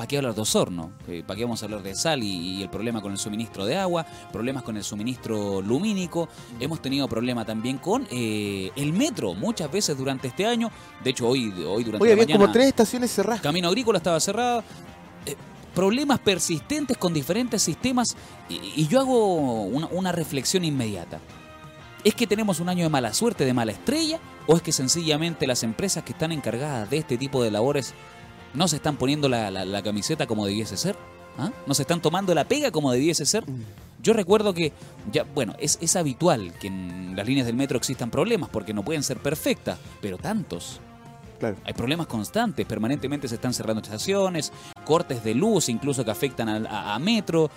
¿para qué hablar de Osorno? Eh, ¿Para qué vamos a hablar de sal y, el problema con el suministro de agua? Problemas con el suministro lumínico. Hemos tenido problema también con eh, el metro muchas veces durante este año. De hecho, hoy, hoy durante Oye, había como tres estaciones cerradas. Camino Agrícola estaba cerrado. Eh, problemas persistentes con diferentes sistemas. Y, yo hago una, una reflexión inmediata. ¿Es que tenemos un año de mala suerte, de mala estrella? ¿O es que sencillamente las empresas que están encargadas de este tipo de labores no se están poniendo la, camiseta como debiese ser. ¿Ah? No se están tomando la pega como debiese ser. Mm. Yo recuerdo que, ya, bueno, es, es habitual que en las líneas del metro existan problemas porque no pueden ser perfectas, pero tantos. Claro. Hay problemas constantes, permanentemente se están cerrando estaciones, cortes de luz incluso que afectan a, metro.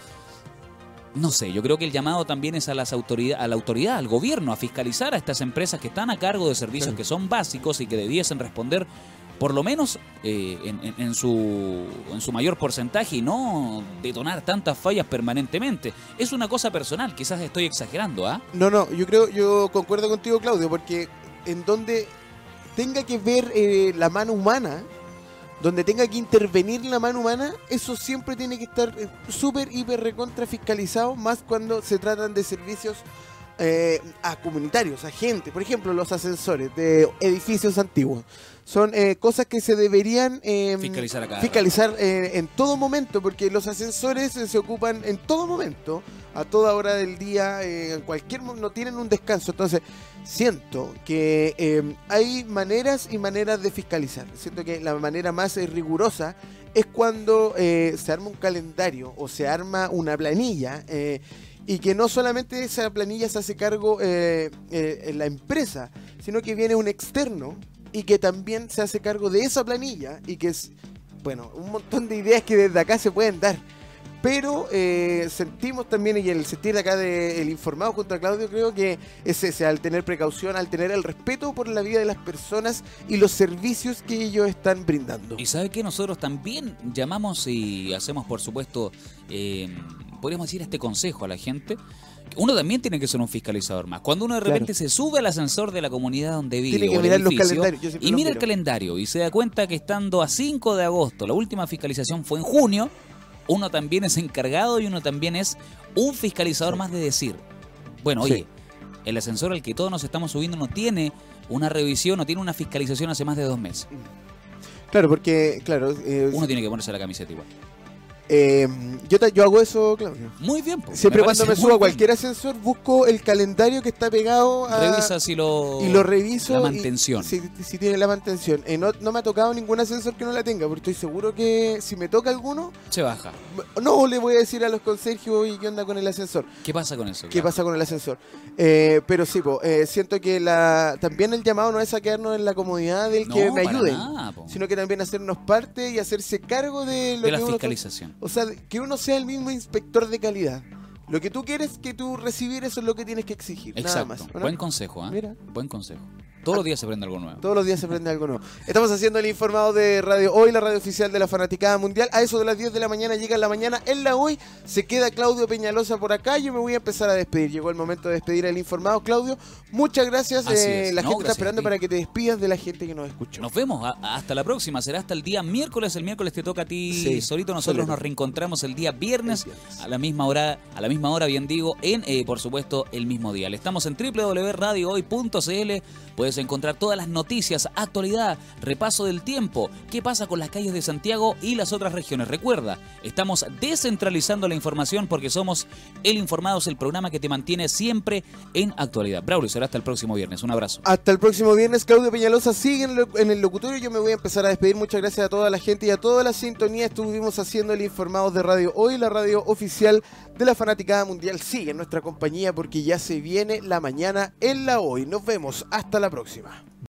No sé, yo creo que el llamado también es a, las autoridad, a la autoridad, al gobierno, a fiscalizar a estas empresas que están a cargo de servicios que son básicos y que debiesen responder por lo menos eh, en, su, en su mayor porcentaje y no detonar tantas fallas permanentemente. Es una cosa personal, quizás estoy exagerando, ¿ah? No, no, yo creo, yo concuerdo contigo, Claudio, porque en donde tenga que ver eh, la mano humana, donde tenga que intervenir la mano humana, eso siempre tiene que estar eh, súper, hiper, recontra fiscalizado, más cuando se tratan de servicios a comunitarios, a gente. Por ejemplo, los ascensores de edificios antiguos son eh, cosas que se deberían em, fiscalizar, eh, en todo momento, porque los ascensores eh, se ocupan en todo momento, a toda hora del día, en cualquier no tienen un descanso. Entonces, siento que em, hay maneras y maneras de fiscalizar. Siento que la manera más rigurosa es cuando se arma un calendario o se arma una planilla y que no solamente esa planilla se hace cargo en la empresa, sino que viene un externo y que también se hace cargo de esa planilla y que es, bueno, un montón de ideas que desde acá se pueden dar. Pero eh, sentimos también, y el sentir acá del informado junto a Claudio, creo que es ese, al tener precaución, al tener el respeto por la vida de las personas y los servicios que ellos están brindando. Y sabe que nosotros también llamamos y hacemos, por supuesto, eh, podríamos decir este consejo a la gente uno también tiene que ser un fiscalizador más. Cuando uno de repente se sube al ascensor de la comunidad donde vive tiene que mirar los calendarios. y mira el calendario y se da cuenta que estando a 5 de agosto, la última fiscalización fue en junio, uno también es encargado y uno también es un fiscalizador más de decir, bueno, oye, el ascensor al que todos nos estamos subiendo no tiene una revisión, no tiene una fiscalización hace más de dos meses. Claro, porque, claro... Eh, uno tiene que ponerse la camiseta igual. Eh, yo, yo hago eso, Claudio. Muy bien. Siempre cuando me subo a cualquier ascensor, busco el calendario que está pegado a... Revisa si lo... Y lo reviso. La mantención. si, tiene la mantención. Eh, no, me ha tocado ningún ascensor que no la tenga, porque estoy seguro que si me toca alguno... Se baja. No, le voy a decir a los consergios y qué onda con el ascensor. ¿Qué pasa con eso? ¿Qué pasa con el ascensor? Eh, pero sí, eh, siento que la también el llamado no es a quedarnos en la comodidad del que me ayude, sino que también hacernos parte y hacerse cargo de lo de la fiscalización. O sea, que uno sea el mismo inspector de calidad. Lo que tú quieres que tú recibir, eso es lo que tienes que exigir. Nada más. Buen consejo, ¿eh? Mira. Buen consejo. Todos los días se aprende algo nuevo. Todos los días se aprende algo nuevo. Estamos haciendo el informado de Radio Hoy, la radio oficial de la Fanaticada Mundial. A eso de las 10 de la mañana llega la mañana. En la Hoy se queda Claudio Peñalosa por acá. Yo me voy a empezar a despedir. Llegó el momento de despedir al informado. Claudio, muchas gracias. Eh, la gente está esperando para que te despidas de la gente que nos escucha. Nos vemos. hasta la próxima. Será hasta el día miércoles. El miércoles te toca a ti solito. Nosotros nos reencontramos el día viernes, a la misma hora, a la misma misma hora, bien digo, en, eh, por supuesto, el mismo día. Estamos en www.radiohoy.cl. Puedes encontrar todas las noticias, actualidad, repaso del tiempo, qué pasa con las calles de Santiago y las otras regiones. Recuerda, estamos descentralizando la información porque somos El Informados, el programa que te mantiene siempre en actualidad. Braulio, será hasta el próximo viernes. Un abrazo. Hasta el próximo viernes. Claudio Peñalosa sigue en el locutorio. Yo me voy a empezar a despedir. Muchas gracias a toda la gente y a toda la sintonía. Estuvimos haciendo el Informados de Radio Hoy, la radio oficial de la Fanaticada Mundial. Sigue en nuestra compañía porque ya se viene la mañana en la hoy. Nos vemos. Hasta la próxima.